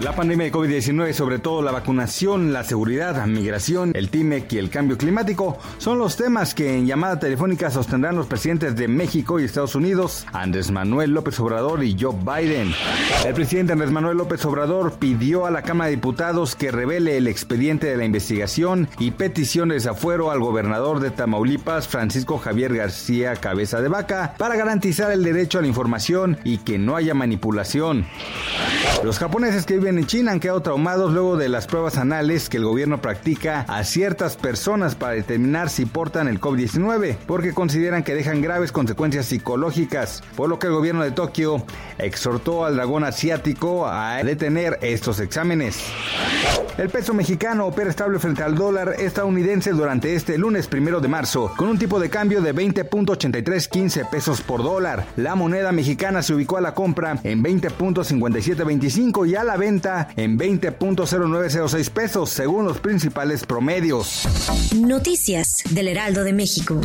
La pandemia de COVID-19, sobre todo la vacunación, la seguridad, la migración, el TIMEC y el cambio climático, son los temas que en llamada telefónica sostendrán los presidentes de México y Estados Unidos, Andrés Manuel López Obrador y Joe Biden. El presidente Andrés Manuel López Obrador pidió a la Cámara de Diputados que revele el expediente de la investigación y petición de desafuero al gobernador de Tamaulipas, Francisco Javier García Cabeza de Vaca, para garantizar el derecho a la información y que no haya manipulación. Los japoneses que viven en China han quedado traumados luego de las pruebas anales que el gobierno practica a ciertas personas para determinar si portan el COVID-19, porque consideran que dejan graves consecuencias psicológicas, por lo que el gobierno de Tokio exhortó al dragón asiático a detener estos exámenes. El peso mexicano opera estable frente al dólar estadounidense durante este lunes primero de marzo, con un tipo de cambio de 20.8315 pesos por dólar. La moneda mexicana se ubicó a la compra en 20.5725 y a la venta en 20.0906 pesos, según los principales promedios. Noticias del Heraldo de México.